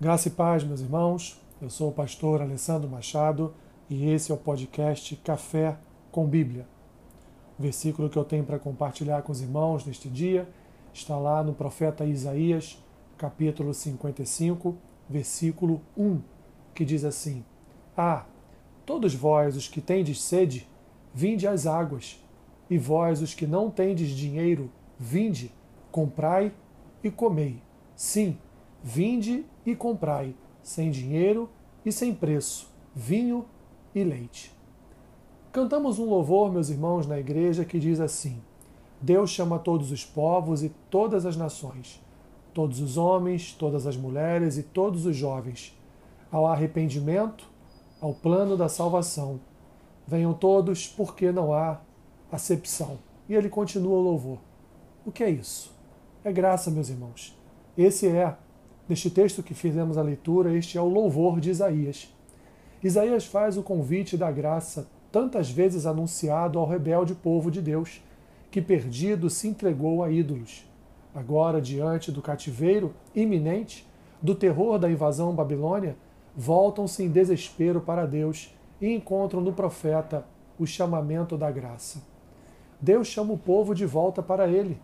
Graça e paz, meus irmãos. Eu sou o pastor Alessandro Machado e esse é o podcast Café com Bíblia. O versículo que eu tenho para compartilhar com os irmãos neste dia está lá no profeta Isaías, capítulo 55, versículo 1, que diz assim: Ah, todos vós os que tendes sede, vinde às águas, e vós os que não tendes dinheiro, vinde, comprai e comei. Sim, Vinde e comprai, sem dinheiro e sem preço, vinho e leite. Cantamos um louvor, meus irmãos, na igreja que diz assim: Deus chama todos os povos e todas as nações, todos os homens, todas as mulheres e todos os jovens, ao arrependimento, ao plano da salvação. Venham todos, porque não há acepção. E ele continua o louvor. O que é isso? É graça, meus irmãos. Esse é Neste texto que fizemos a leitura, este é o louvor de Isaías. Isaías faz o convite da graça, tantas vezes anunciado ao rebelde povo de Deus, que perdido se entregou a ídolos. Agora, diante do cativeiro iminente, do terror da invasão babilônia, voltam-se em desespero para Deus e encontram no profeta o chamamento da graça. Deus chama o povo de volta para ele,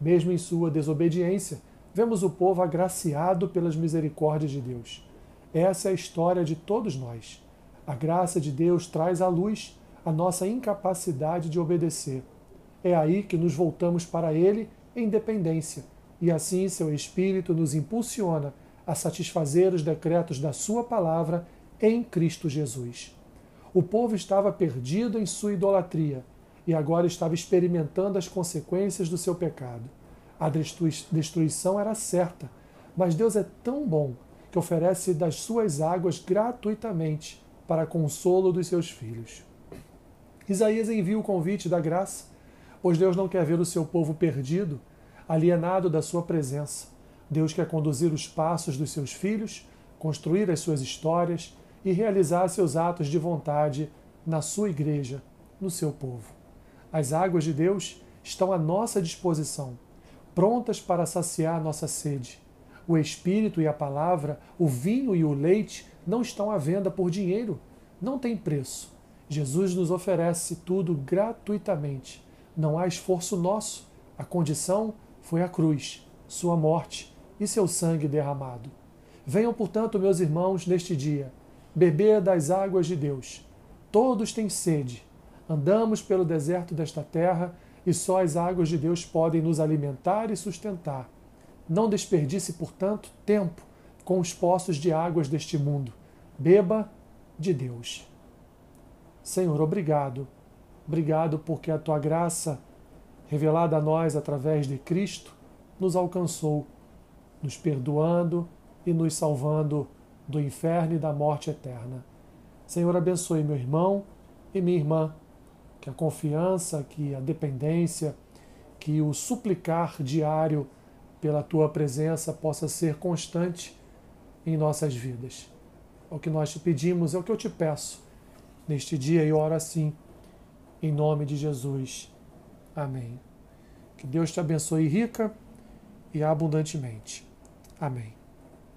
mesmo em sua desobediência, vemos o povo agraciado pelas misericórdias de Deus. Essa é a história de todos nós. A graça de Deus traz à luz a nossa incapacidade de obedecer. É aí que nos voltamos para Ele em dependência, e assim seu Espírito nos impulsiona a satisfazer os decretos da Sua palavra em Cristo Jesus. O povo estava perdido em sua idolatria e agora estava experimentando as consequências do seu pecado. A destruição era certa, mas Deus é tão bom que oferece das suas águas gratuitamente para consolo dos seus filhos. Isaías envia o convite da graça, pois Deus não quer ver o seu povo perdido, alienado da sua presença. Deus quer conduzir os passos dos seus filhos, construir as suas histórias e realizar seus atos de vontade na sua igreja, no seu povo. As águas de Deus estão à nossa disposição prontas para saciar nossa sede. O Espírito e a palavra, o vinho e o leite não estão à venda por dinheiro, não tem preço. Jesus nos oferece tudo gratuitamente. Não há esforço nosso. A condição foi a cruz, sua morte e seu sangue derramado. Venham, portanto, meus irmãos, neste dia, beber das águas de Deus. Todos têm sede. Andamos pelo deserto desta terra e só as águas de Deus podem nos alimentar e sustentar. Não desperdice, portanto, tempo com os poços de águas deste mundo. Beba de Deus. Senhor, obrigado. Obrigado porque a tua graça, revelada a nós através de Cristo, nos alcançou, nos perdoando e nos salvando do inferno e da morte eterna. Senhor, abençoe meu irmão e minha irmã que a confiança, que a dependência, que o suplicar diário pela tua presença possa ser constante em nossas vidas. É o que nós te pedimos, é o que eu te peço neste dia e oro assim, em nome de Jesus. Amém. Que Deus te abençoe rica e abundantemente. Amém.